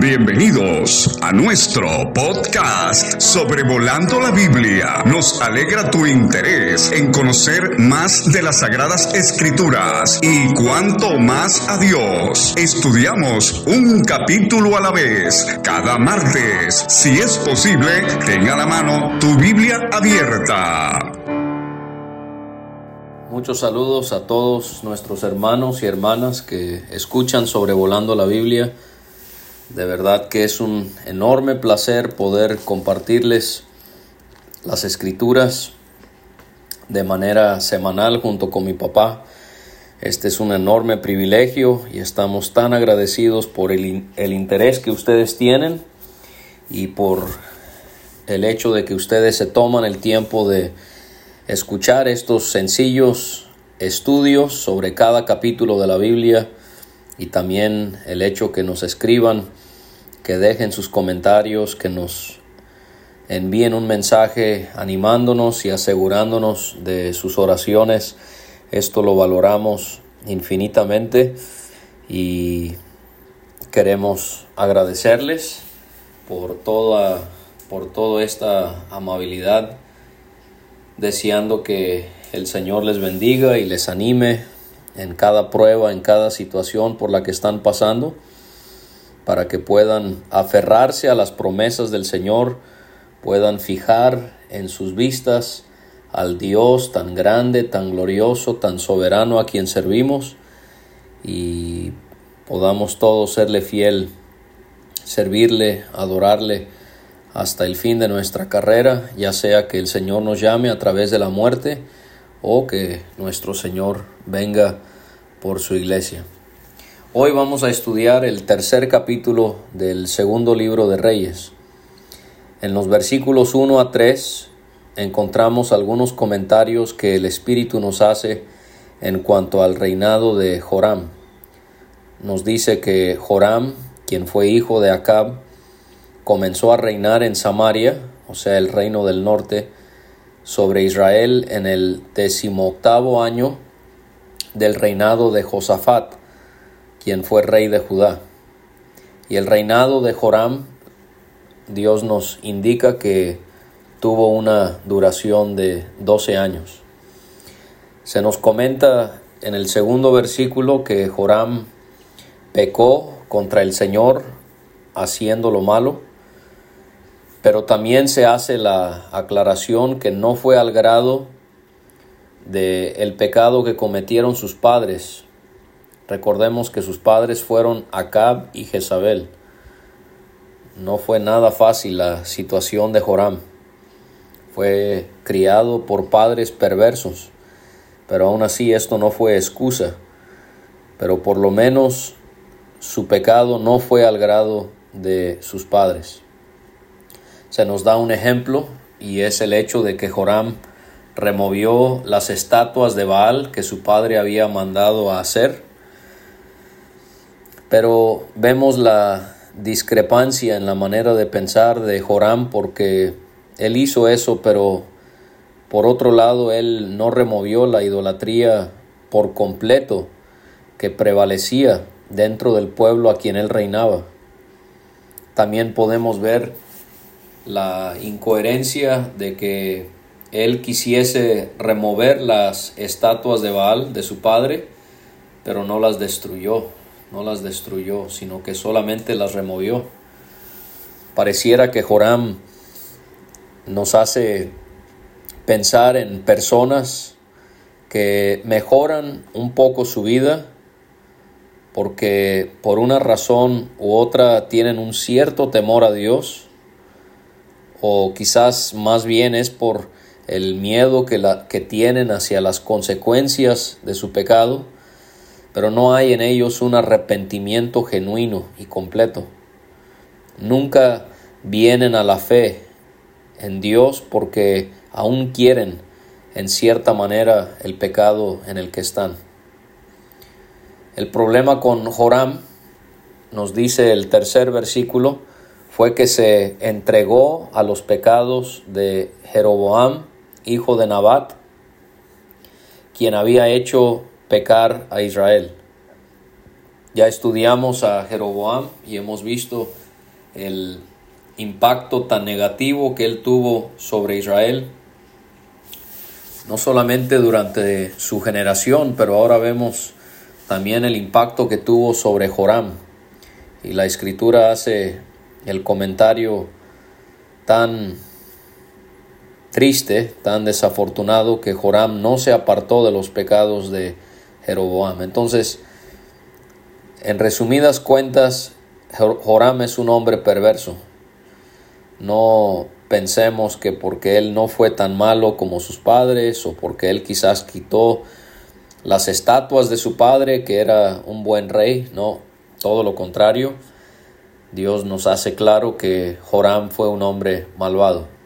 Bienvenidos a nuestro podcast Sobrevolando la Biblia. Nos alegra tu interés en conocer más de las Sagradas Escrituras y cuanto más a Dios. Estudiamos un capítulo a la vez cada martes. Si es posible, tenga a la mano tu Biblia abierta. Muchos saludos a todos nuestros hermanos y hermanas que escuchan Sobrevolando la Biblia. De verdad que es un enorme placer poder compartirles las escrituras de manera semanal junto con mi papá. Este es un enorme privilegio y estamos tan agradecidos por el, interés que ustedes tienen y por el hecho de que ustedes se toman el tiempo de escuchar estos sencillos estudios sobre cada capítulo de la Biblia y también el hecho que nos escriban que dejen sus comentarios, que nos envíen un mensaje animándonos y asegurándonos de sus oraciones. Esto lo valoramos infinitamente y queremos agradecerles por toda por toda esta amabilidad, deseando que el Señor les bendiga y les anime en cada prueba, en cada situación por la que están pasando para que puedan aferrarse a las promesas del Señor, puedan fijar en sus vistas al Dios tan grande, tan glorioso, tan soberano a quien servimos y podamos todos serle fiel, servirle, adorarle hasta el fin de nuestra carrera, ya sea que el Señor nos llame a través de la muerte o que nuestro Señor venga por su iglesia. Hoy vamos a estudiar el tercer capítulo del segundo libro de Reyes. En los versículos 1 a 3 encontramos algunos comentarios que el Espíritu nos hace en cuanto al reinado de Joram. Nos dice que Joram, quien fue hijo de Acab, comenzó a reinar en Samaria, o sea, el reino del norte, sobre Israel en el decimoctavo año del reinado de Josafat quien fue rey de Judá. Y el reinado de Joram, Dios nos indica que tuvo una duración de 12 años. Se nos comenta en el segundo versículo que Joram pecó contra el Señor haciendo lo malo, pero también se hace la aclaración que no fue al grado de el pecado que cometieron sus padres, Recordemos que sus padres fueron Acab y Jezabel. No fue nada fácil la situación de Joram. Fue criado por padres perversos, pero aún así esto no fue excusa. Pero por lo menos su pecado no fue al grado de sus padres. Se nos da un ejemplo y es el hecho de que Joram removió las estatuas de Baal que su padre había mandado a hacer pero vemos la discrepancia en la manera de pensar de Joram porque él hizo eso, pero por otro lado él no removió la idolatría por completo que prevalecía dentro del pueblo a quien él reinaba. También podemos ver la incoherencia de que él quisiese remover las estatuas de Baal de su padre, pero no las destruyó no las destruyó, sino que solamente las removió. Pareciera que Joram nos hace pensar en personas que mejoran un poco su vida porque por una razón u otra tienen un cierto temor a Dios o quizás más bien es por el miedo que, la, que tienen hacia las consecuencias de su pecado pero no hay en ellos un arrepentimiento genuino y completo. Nunca vienen a la fe en Dios porque aún quieren en cierta manera el pecado en el que están. El problema con Joram, nos dice el tercer versículo, fue que se entregó a los pecados de Jeroboam, hijo de Nabat, quien había hecho pecar a Israel. Ya estudiamos a Jeroboam y hemos visto el impacto tan negativo que él tuvo sobre Israel, no solamente durante su generación, pero ahora vemos también el impacto que tuvo sobre Joram. Y la escritura hace el comentario tan triste, tan desafortunado, que Joram no se apartó de los pecados de Jeroboam. Entonces, en resumidas cuentas, Joram es un hombre perverso. No pensemos que porque él no fue tan malo como sus padres o porque él quizás quitó las estatuas de su padre, que era un buen rey, no, todo lo contrario. Dios nos hace claro que Joram fue un hombre malvado.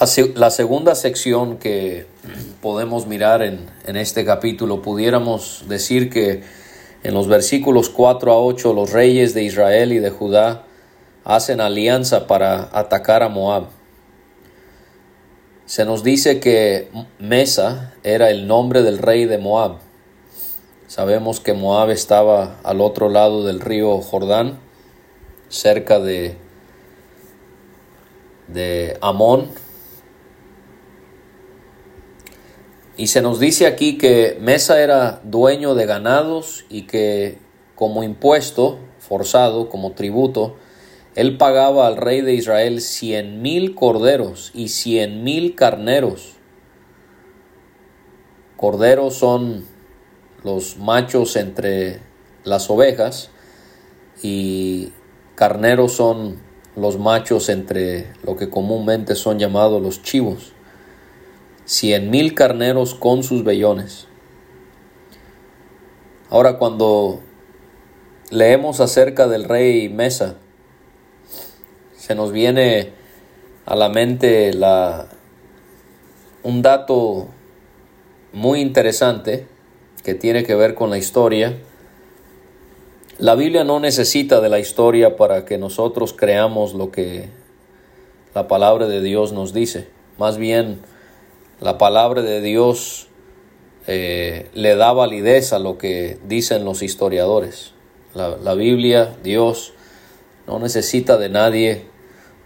La, segunda sección que podemos mirar en, en, este capítulo, pudiéramos decir que en los versículos 4 a 8 los reyes de Israel y de Judá hacen alianza para atacar a Moab. Se nos dice que Mesa era el nombre del rey de Moab. Sabemos que Moab estaba al otro lado del río Jordán, cerca de, de Amón, Y se nos dice aquí que Mesa era dueño de ganados y que como impuesto forzado, como tributo, él pagaba al rey de Israel cien mil corderos y cien mil carneros. Corderos son los machos entre las ovejas y carneros son los machos entre lo que comúnmente son llamados los chivos cien mil carneros con sus vellones. Ahora cuando leemos acerca del rey Mesa, se nos viene a la mente la, un dato muy interesante que tiene que ver con la historia. La Biblia no necesita de la historia para que nosotros creamos lo que la palabra de Dios nos dice. Más bien, la palabra de Dios eh, le da validez a lo que dicen los historiadores. La, la Biblia, Dios, no necesita de nadie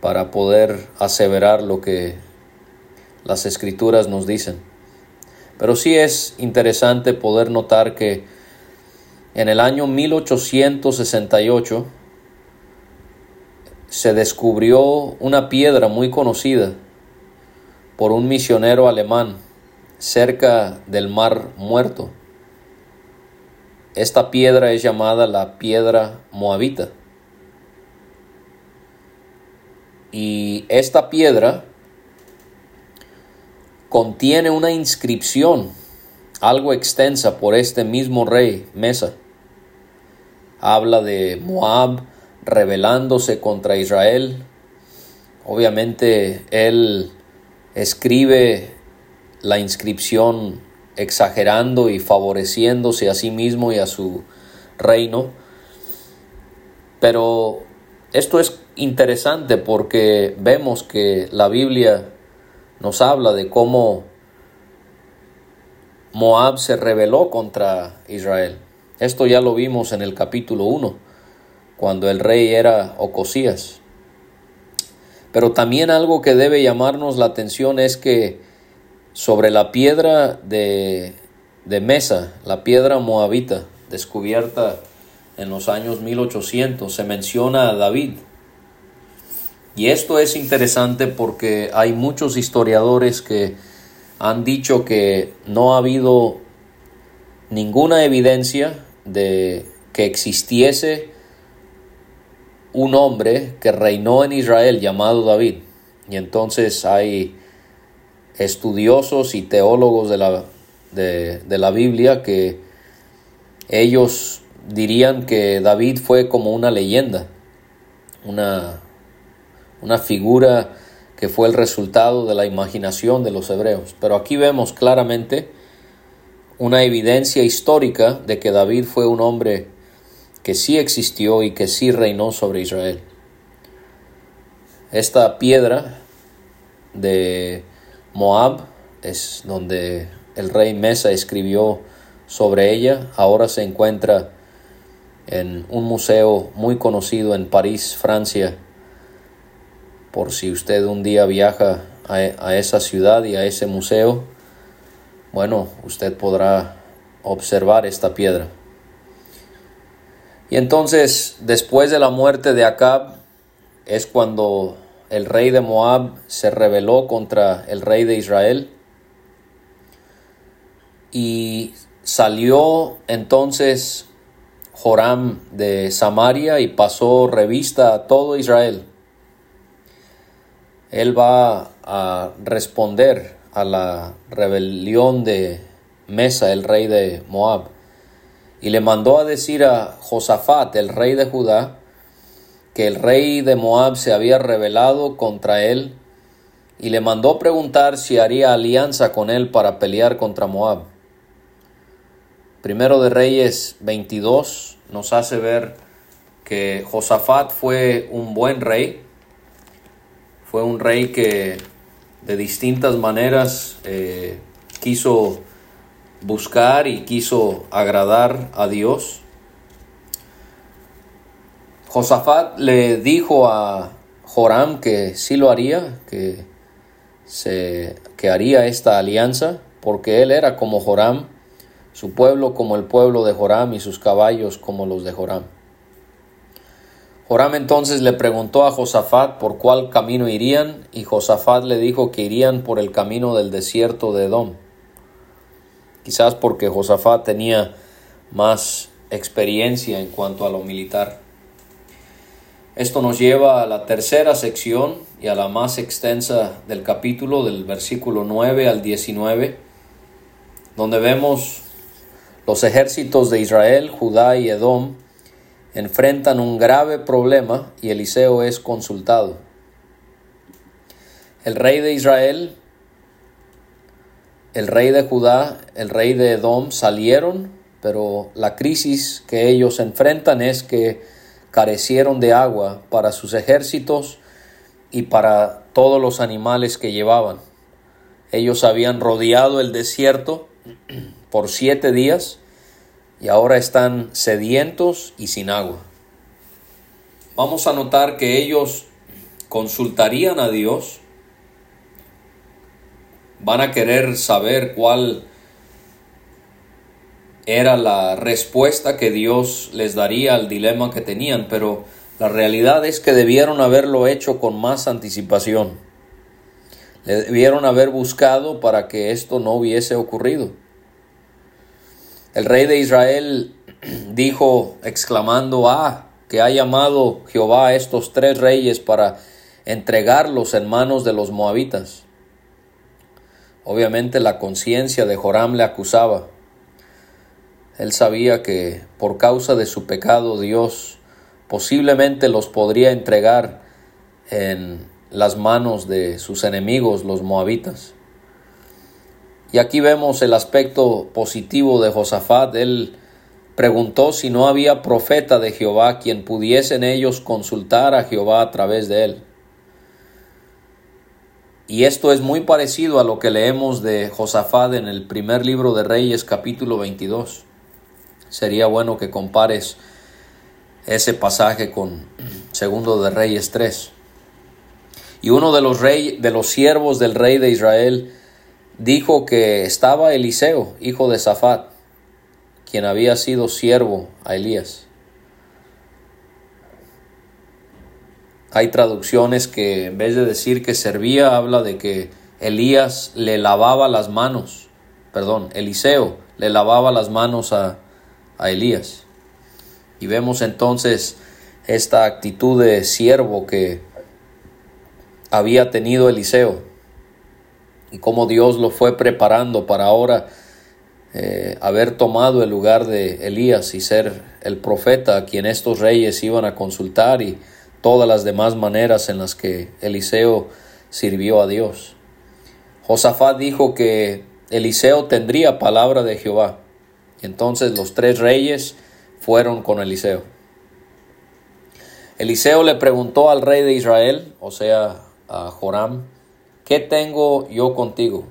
para poder aseverar lo que las escrituras nos dicen. Pero sí es interesante poder notar que en el año 1868 se descubrió una piedra muy conocida por un misionero alemán cerca del Mar Muerto. Esta piedra es llamada la piedra moabita. Y esta piedra contiene una inscripción algo extensa por este mismo rey Mesa. Habla de Moab rebelándose contra Israel. Obviamente él escribe la inscripción exagerando y favoreciéndose a sí mismo y a su reino. Pero esto es interesante porque vemos que la Biblia nos habla de cómo Moab se rebeló contra Israel. Esto ya lo vimos en el capítulo 1, cuando el rey era Ocosías. Pero también algo que debe llamarnos la atención es que sobre la piedra de, de Mesa, la piedra moabita, descubierta en los años 1800, se menciona a David. Y esto es interesante porque hay muchos historiadores que han dicho que no ha habido ninguna evidencia de que existiese un hombre que reinó en Israel llamado David. Y entonces hay estudiosos y teólogos de la, de, la Biblia que ellos dirían que David fue como una leyenda, una, una figura que fue el resultado de la imaginación de los hebreos. Pero aquí vemos claramente una evidencia histórica de que David fue un hombre que sí existió y que sí reinó sobre Israel. Esta piedra de Moab es donde el rey Mesa escribió sobre ella, ahora se encuentra en un museo muy conocido en París, Francia, por si usted un día viaja a, esa ciudad y a ese museo, bueno, usted podrá observar esta piedra. Y entonces, después de la muerte de Acab, es cuando el rey de Moab se rebeló contra el rey de Israel y salió entonces Joram de Samaria y pasó revista a todo Israel. Él va a responder a la rebelión de Mesa, el rey de Moab, y le mandó a decir a Josafat, el rey de Judá, que el rey de Moab se había rebelado contra él y le mandó preguntar si haría alianza con él para pelear contra Moab. Primero de Reyes 22 nos hace ver que Josafat fue un buen rey, fue un rey que de distintas maneras eh, quiso buscar y quiso agradar a Dios. Josafat le dijo a Joram que sí lo haría, que, se, que haría esta alianza, porque él era como Joram, su pueblo como el pueblo de Joram y sus caballos como los de Joram. Joram entonces le preguntó a Josafat por cuál camino irían y Josafat le dijo que irían por el camino del desierto de Edom. Quizás porque Josafat tenía más experiencia en cuanto a lo militar. Esto nos lleva a la tercera sección y a la más extensa del capítulo del versículo 9 al 19, donde vemos los ejércitos de Israel, Judá y Edom enfrentan un grave problema y Eliseo es consultado. El rey de Israel, el rey de Judá, el rey de Edom salieron, pero la crisis que ellos enfrentan es que carecieron de agua para sus ejércitos y para todos los animales que llevaban. Ellos habían rodeado el desierto por siete días y ahora están sedientos y sin agua. Vamos a notar que ellos consultarían a Dios, van a querer saber cuál era la respuesta que Dios les daría al dilema que tenían, pero la realidad es que debieron haberlo hecho con más anticipación. debieron haber buscado para que esto no hubiese ocurrido. El rey de Israel dijo, exclamando, ah, que ha llamado Jehová a estos tres reyes para entregarlos en manos de los moabitas. Obviamente la conciencia de Joram le acusaba. Él sabía que por causa de su pecado Dios posiblemente los podría entregar en las manos de sus enemigos, los moabitas. Y aquí vemos el aspecto positivo de Josafat. Él preguntó si no había profeta de Jehová quien pudiesen ellos consultar a Jehová a través de él. Y esto es muy parecido a lo que leemos de Josafat en el primer libro de Reyes capítulo 22. Sería bueno que compares ese pasaje con segundo de Reyes 3. Y uno de los, rey, de los siervos del rey de Israel dijo que estaba Eliseo, hijo de Safat, quien había sido siervo a Elías. Hay traducciones que en vez de decir que servía, habla de que Elías le lavaba las manos, perdón, Eliseo le lavaba las manos a, a Elías. Y vemos entonces esta actitud de siervo que había tenido Eliseo y cómo Dios lo fue preparando para ahora eh, haber tomado el lugar de Elías y ser el profeta a quien estos reyes iban a consultar y todas las demás maneras en las que Eliseo sirvió a Dios. Josafat dijo que Eliseo tendría palabra de Jehová. Entonces los tres reyes fueron con Eliseo. Eliseo le preguntó al rey de Israel, o sea, a Joram, ¿qué tengo yo contigo?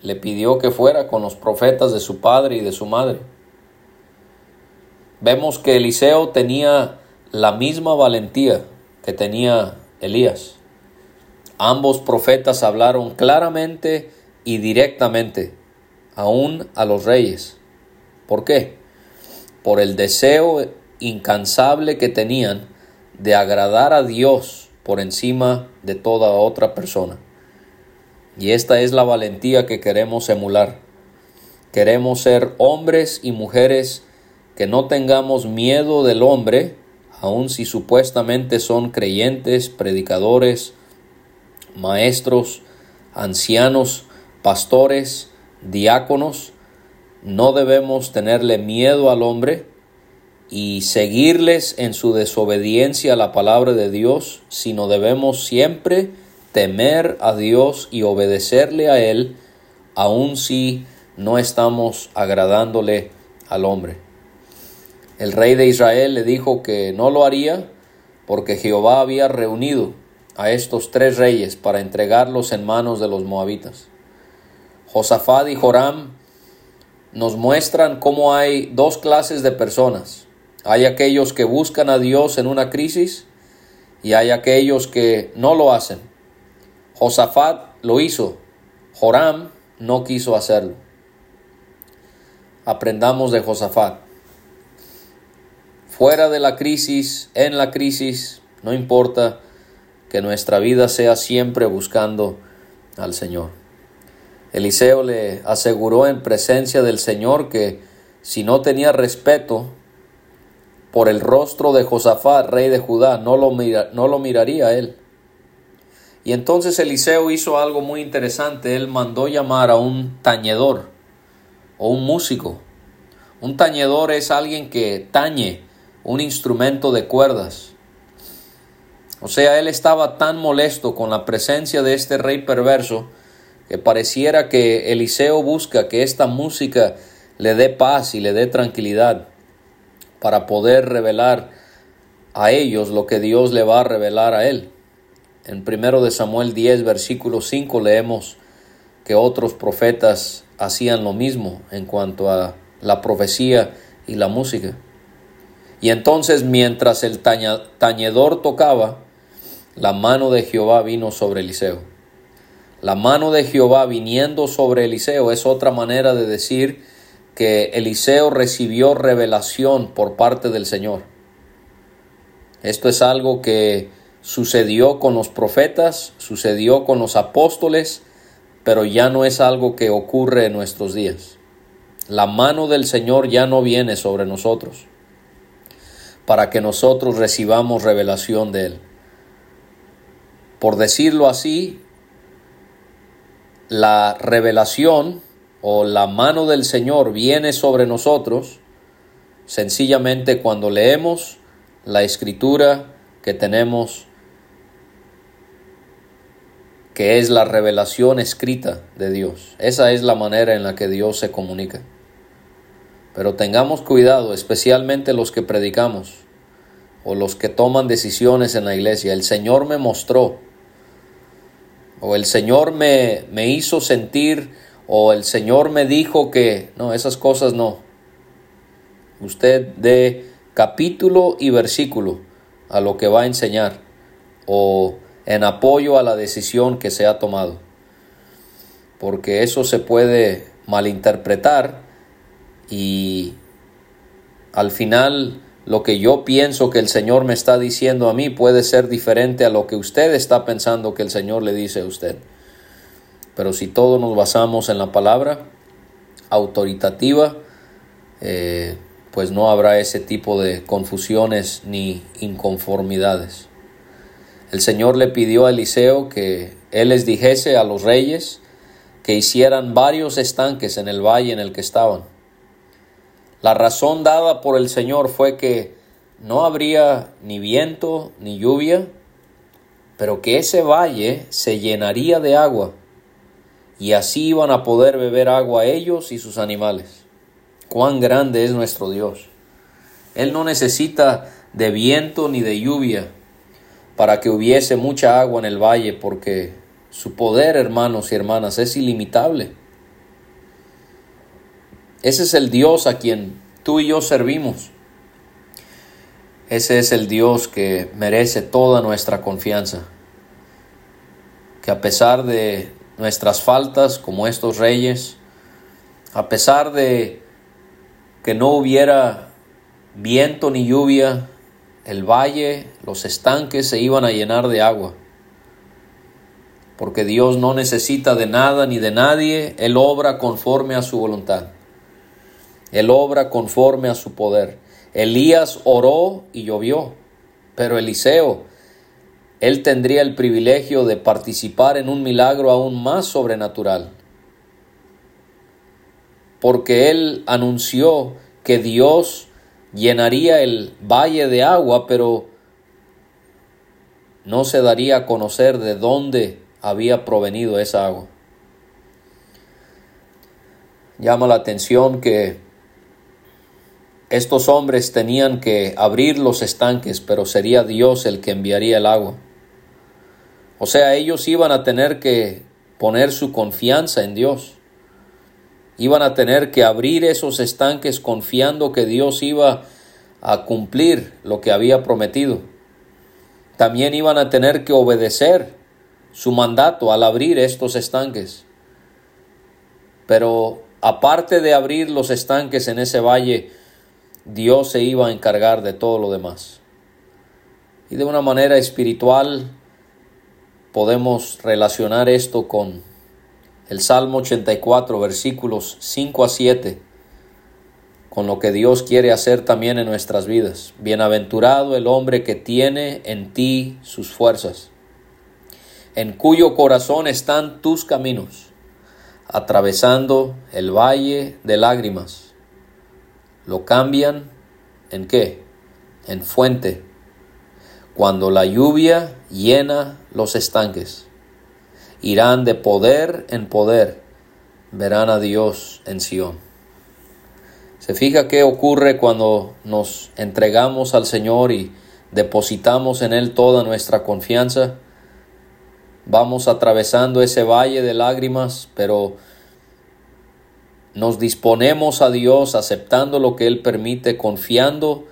Le pidió que fuera con los profetas de su padre y de su madre. vemos que Eliseo tenía la misma valentía que tenía Elías. Ambos profetas hablaron claramente y directamente, aún a los reyes. ¿Por qué? Por el deseo incansable que tenían de agradar a Dios por encima de toda otra persona. Y esta es la valentía que queremos emular. Queremos ser hombres y mujeres que no tengamos miedo del hombre, aun si supuestamente son creyentes, predicadores, maestros, ancianos, pastores, diáconos. No debemos tenerle miedo al hombre y seguirles en su desobediencia a la palabra de Dios, sino debemos siempre temer a Dios y obedecerle a Él, aun si no estamos agradándole al hombre. El rey de Israel le dijo que no lo haría porque Jehová había reunido a estos tres reyes para entregarlos en manos de los moabitas. Josafat y Joram nos muestran cómo hay dos clases de personas. Hay aquellos que buscan a Dios en una crisis y hay aquellos que no lo hacen. Josafat lo hizo, Joram no quiso hacerlo. Aprendamos de Josafat. Fuera de la crisis, en la crisis, no importa que nuestra vida sea siempre buscando al Señor. Eliseo le aseguró en presencia del Señor que si no tenía respeto por el rostro de Josafat, rey de Judá, no lo, no lo miraría él. Y entonces Eliseo hizo algo muy interesante. Él mandó llamar a un tañedor o un músico. Un tañedor es alguien que tañe un instrumento de cuerdas. O sea, él estaba tan molesto con la presencia de este rey perverso que pareciera que Eliseo busca que esta música le dé paz y le dé tranquilidad para poder revelar a ellos lo que Dios le va a revelar a él. En 1 de Samuel 10, versículo 5 leemos que otros profetas hacían lo mismo en cuanto a la profecía y la música. Y entonces mientras el tañedor tocaba, la mano de Jehová vino sobre Eliseo. La mano de Jehová viniendo sobre Eliseo es otra manera de decir que Eliseo recibió revelación por parte del Señor. Esto es algo que sucedió con los profetas, sucedió con los apóstoles, pero ya no es algo que ocurre en nuestros días. La mano del Señor ya no viene sobre nosotros para que nosotros recibamos revelación de Él. Por decirlo así, la revelación o la mano del Señor viene sobre nosotros sencillamente cuando leemos la escritura que tenemos, que es la revelación escrita de Dios. Esa es la manera en la que Dios se comunica. Pero tengamos cuidado, especialmente los que predicamos o los que toman decisiones en la iglesia. El Señor me mostró, o el Señor me, me hizo sentir, o el Señor me dijo que... No, esas cosas no. Usted dé capítulo y versículo a lo que va a enseñar, o en apoyo a la decisión que se ha tomado. Porque eso se puede malinterpretar y al final lo que yo pienso que el Señor me está diciendo a mí puede ser diferente a lo que usted está pensando que el Señor le dice a usted. Pero si todos nos basamos en la palabra autoritativa, eh, pues no habrá ese tipo de confusiones ni inconformidades. El Señor le pidió a Eliseo que él les dijese a los reyes que hicieran varios estanques en el valle en el que estaban la razón dada por el Señor fue que no habría ni viento ni lluvia, pero que ese valle se llenaría de agua y así iban a poder beber agua ellos y sus animales. Cuán grande es nuestro Dios. Él no necesita de viento ni de lluvia para que hubiese mucha agua en el valle, porque su poder, hermanos y hermanas, es ilimitable. Ese es el Dios a quien tú y yo servimos. Ese es el Dios que merece toda nuestra confianza. Que a pesar de nuestras faltas como estos reyes, a pesar de que no hubiera viento ni lluvia, el valle, los estanques se iban a llenar de agua. Porque Dios no necesita de nada ni de nadie, Él obra conforme a su voluntad. Él obra conforme a su poder. Elías oró y llovió, pero Eliseo, él tendría el privilegio de participar en un milagro aún más sobrenatural, porque él anunció que Dios llenaría el valle de agua, pero no se daría a conocer de dónde había provenido esa agua. Llama la atención que estos hombres tenían que abrir los estanques, pero sería Dios el que enviaría el agua. O sea, ellos iban a tener que poner su confianza en Dios. Iban a tener que abrir esos estanques confiando que Dios iba a cumplir lo que había prometido. También iban a tener que obedecer su mandato al abrir estos estanques. Pero aparte de abrir los estanques en ese valle, Dios se iba a encargar de todo lo demás. Y de una manera espiritual podemos relacionar esto con el Salmo 84, versículos 5 a 7, con lo que Dios quiere hacer también en nuestras vidas. Bienaventurado el hombre que tiene en ti sus fuerzas, en cuyo corazón están tus caminos, atravesando el valle de lágrimas lo cambian en qué? En fuente. Cuando la lluvia llena los estanques, irán de poder en poder, verán a Dios en Sión. ¿Se fija qué ocurre cuando nos entregamos al Señor y depositamos en Él toda nuestra confianza? Vamos atravesando ese valle de lágrimas, pero nos disponemos a Dios aceptando lo que Él permite, confiando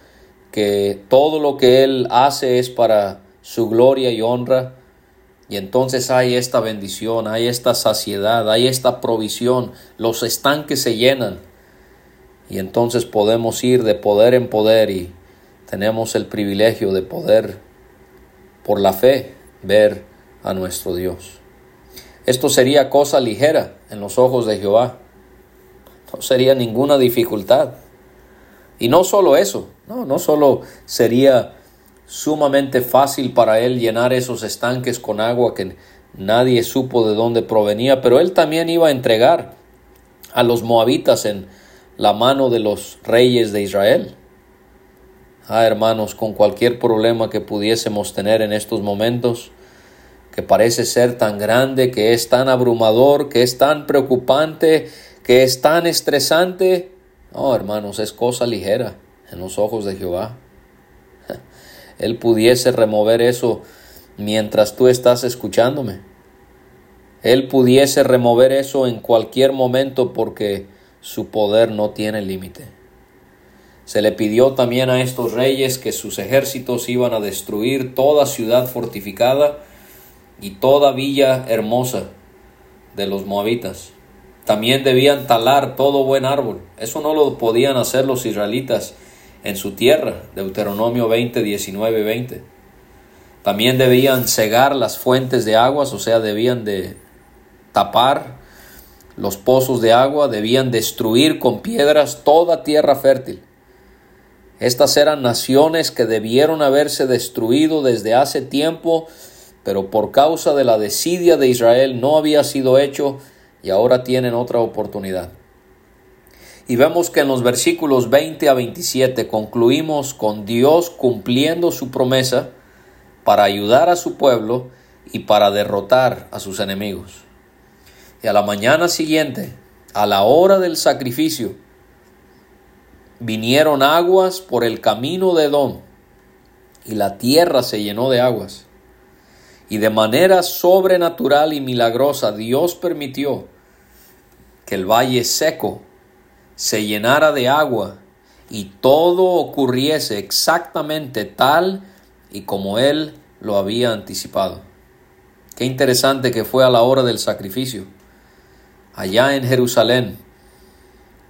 que todo lo que Él hace es para su gloria y honra. Y entonces hay esta bendición, hay esta saciedad, hay esta provisión, los estanques se llenan. Y entonces podemos ir de poder en poder y tenemos el privilegio de poder, por la fe, ver a nuestro Dios. Esto sería cosa ligera en los ojos de Jehová no sería ninguna dificultad. Y no solo eso, no, no solo sería sumamente fácil para él llenar esos estanques con agua que nadie supo de dónde provenía, pero él también iba a entregar a los moabitas en la mano de los reyes de Israel. Ah, hermanos, con cualquier problema que pudiésemos tener en estos momentos, que parece ser tan grande, que es tan abrumador, que es tan preocupante, que es tan estresante, no, hermanos, es cosa ligera en los ojos de Jehová. Él pudiese remover eso mientras tú estás escuchándome. Él pudiese remover eso en cualquier momento porque su poder no tiene límite. Se le pidió también a estos reyes que sus ejércitos iban a destruir toda ciudad fortificada y toda villa hermosa de los moabitas. También debían talar todo buen árbol. Eso no lo podían hacer los israelitas en su tierra. Deuteronomio 20, 19, 20. También debían cegar las fuentes de aguas, o sea, debían de tapar los pozos de agua, debían destruir con piedras toda tierra fértil. Estas eran naciones que debieron haberse destruido desde hace tiempo, pero por causa de la desidia de Israel no había sido hecho y ahora tienen otra oportunidad. Y vemos que en los versículos 20 a 27 concluimos con Dios cumpliendo su promesa para ayudar a su pueblo y para derrotar a sus enemigos. Y a la mañana siguiente, a la hora del sacrificio, vinieron aguas por el camino de Edom, y la tierra se llenó de aguas. Y de manera sobrenatural y milagrosa Dios permitió el valle seco se llenara de agua y todo ocurriese exactamente tal y como él lo había anticipado. Qué interesante que fue a la hora del sacrificio. Allá en Jerusalén,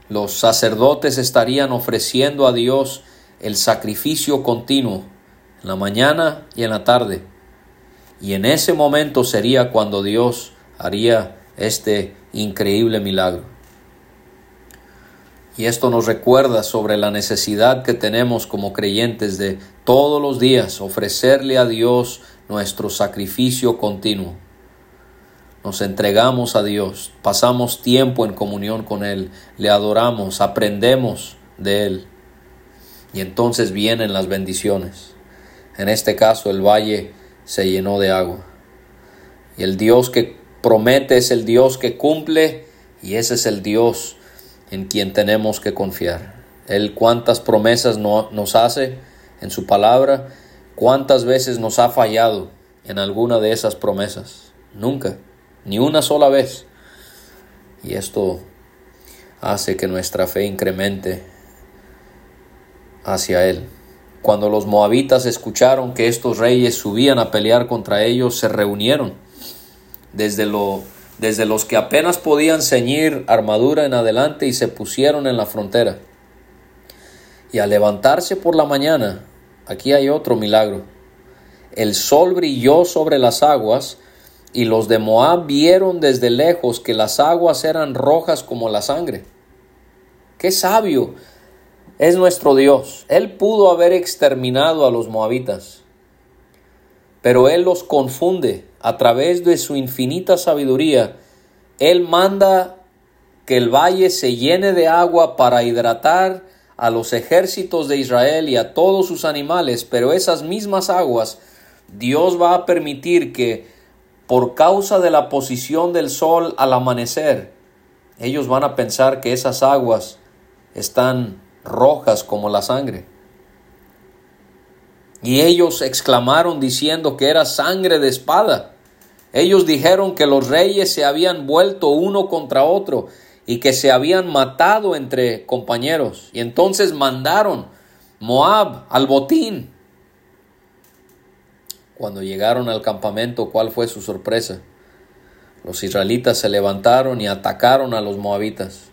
los sacerdotes estarían ofreciendo a Dios el sacrificio continuo en la mañana y en la tarde. Y en ese momento sería cuando Dios haría este increíble milagro. Y esto nos recuerda sobre la necesidad que tenemos como creyentes de todos los días ofrecerle a Dios nuestro sacrificio continuo. Nos entregamos a Dios, pasamos tiempo en comunión con Él, le adoramos, aprendemos de Él. Y entonces vienen las bendiciones. En este caso el valle se llenó de agua. Y el Dios que promete es el Dios que cumple y ese es el Dios en quien tenemos que confiar. Él cuántas promesas no, nos hace en su palabra, cuántas veces nos ha fallado en alguna de esas promesas. Nunca, ni una sola vez. Y esto hace que nuestra fe incremente hacia Él. Cuando los moabitas escucharon que estos reyes subían a pelear contra ellos, se reunieron desde desde los que apenas podían ceñir armadura en adelante y se pusieron en la frontera. Y al levantarse por la mañana, aquí hay otro milagro. El sol brilló sobre las aguas, y los de Moab vieron desde lejos que las aguas eran rojas como la sangre. ¡Qué sabio es nuestro Dios! Él pudo haber exterminado a los moabitas, pero Él los confunde a través de su infinita sabiduría, Él manda que el valle se llene de agua para hidratar a los ejércitos de Israel y a todos sus animales, pero esas mismas aguas Dios va a permitir que por causa de la posición del sol al amanecer, ellos van a pensar que esas aguas están rojas como la sangre. Y ellos exclamaron diciendo que era sangre de espada. Ellos dijeron que los reyes se habían vuelto uno contra otro y que se habían matado entre compañeros. Y entonces mandaron Moab al botín. Cuando llegaron al campamento, ¿cuál fue su sorpresa? Los israelitas se levantaron y atacaron a los moabitas,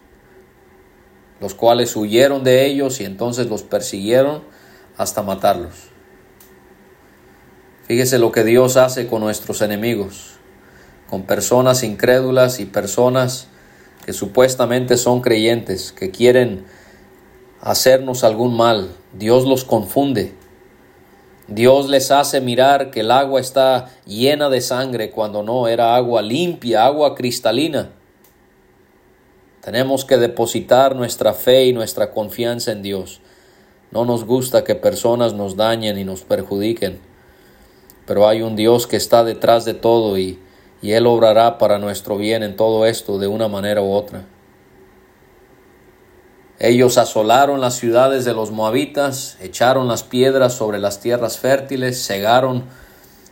los cuales huyeron de ellos y entonces los persiguieron hasta matarlos. Fíjese lo que Dios hace con nuestros enemigos, con personas incrédulas y personas que supuestamente son creyentes, que quieren hacernos algún mal. Dios los confunde. Dios les hace mirar que el agua está llena de sangre cuando no era agua limpia, agua cristalina. Tenemos que depositar nuestra fe y nuestra confianza en Dios. No nos gusta que personas nos dañen y nos perjudiquen pero hay un Dios que está detrás de todo y, y Él obrará para nuestro bien en todo esto de una manera u otra. Ellos asolaron las ciudades de los moabitas, echaron las piedras sobre las tierras fértiles, cegaron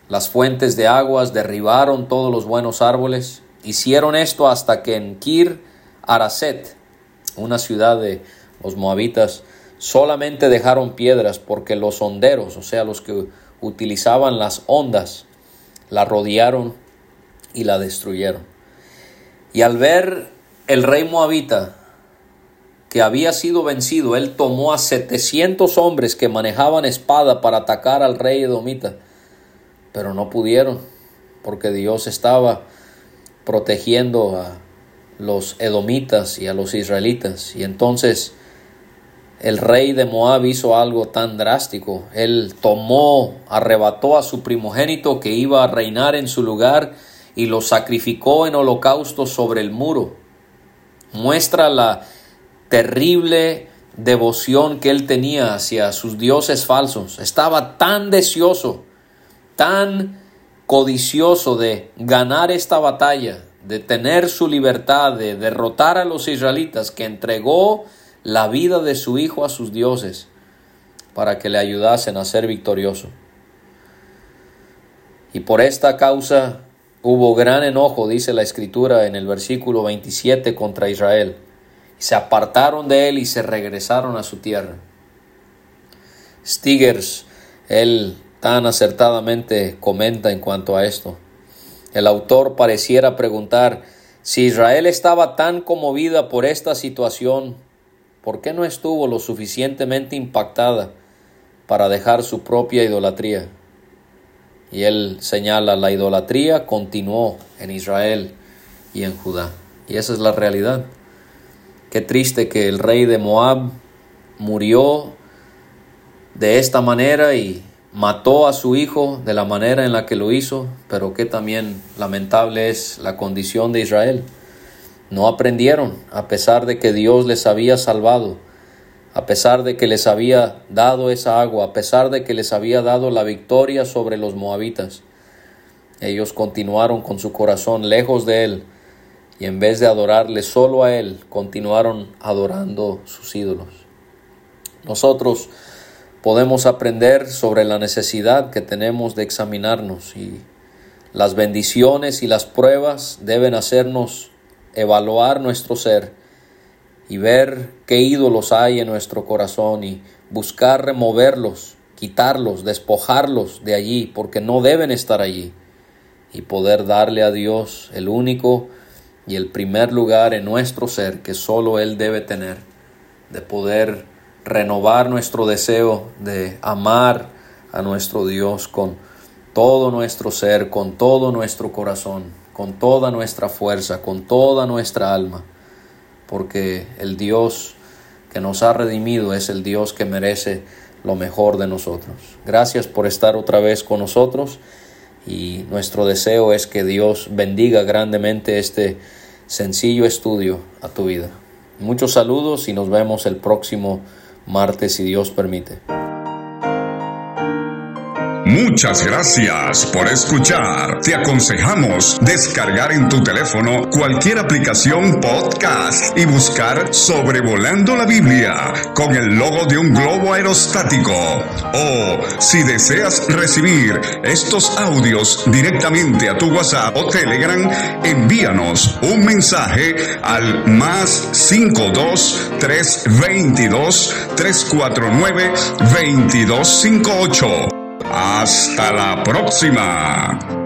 las fuentes de aguas, derribaron todos los buenos árboles. Hicieron esto hasta que en Kir Araset, una ciudad de los moabitas, solamente dejaron piedras porque los honderos, o sea, los que utilizaban las ondas, la rodearon y la destruyeron. Y al ver el rey moabita que había sido vencido, él tomó a 700 hombres que manejaban espada para atacar al rey edomita, pero no pudieron, porque Dios estaba protegiendo a los edomitas y a los israelitas. Y entonces el rey de Moab hizo algo tan drástico. Él tomó, arrebató a su primogénito que iba a reinar en su lugar y lo sacrificó en holocausto sobre el muro. Muestra la terrible devoción que él tenía hacia sus dioses falsos. Estaba tan deseoso, tan codicioso de ganar esta batalla, de tener su libertad, de derrotar a los israelitas, que entregó la vida de su hijo a sus dioses para que le ayudasen a ser victorioso. Y por esta causa hubo gran enojo, dice la escritura en el versículo 27, contra Israel. Se apartaron de él y se regresaron a su tierra. Stigers, él tan acertadamente comenta en cuanto a esto. El autor pareciera preguntar, si Israel estaba tan conmovida por esta situación, ¿por qué no estuvo lo suficientemente impactada para dejar su propia idolatría? Y él señala, la idolatría continuó en Israel y en Judá. Y esa es la realidad. Qué triste que el rey de Moab murió de esta manera y mató a su hijo de la manera en la que lo hizo, pero que también lamentable es la condición de Israel. No aprendieron, a pesar de que Dios les había salvado, a pesar de que les había dado esa agua, a pesar de que les había dado la victoria sobre los moabitas. Ellos continuaron con su corazón lejos de Él y en vez de adorarle solo a Él, continuaron adorando sus ídolos. Nosotros podemos aprender sobre la necesidad que tenemos de examinarnos y las bendiciones y las pruebas deben hacernos evaluar nuestro ser y ver qué ídolos hay en nuestro corazón y buscar removerlos, quitarlos, despojarlos de allí, porque no deben estar allí, y poder darle a Dios el único y el primer lugar en nuestro ser que solo Él debe tener, de poder renovar nuestro deseo de amar a nuestro Dios con todo nuestro ser, con todo nuestro corazón, con toda nuestra fuerza, con toda nuestra alma, porque el Dios que nos ha redimido es el Dios que merece lo mejor de nosotros. Gracias por estar otra vez con nosotros y nuestro deseo es que Dios bendiga grandemente este sencillo estudio a tu vida. Muchos saludos y nos vemos el próximo martes si Dios permite. Muchas gracias por escuchar. Te aconsejamos descargar en tu teléfono cualquier aplicación podcast y buscar Sobrevolando la Biblia con el logo de un globo aerostático. O si deseas recibir estos audios directamente a tu WhatsApp o Telegram, envíanos un mensaje al más 52 322 349 2258. Hasta la próxima.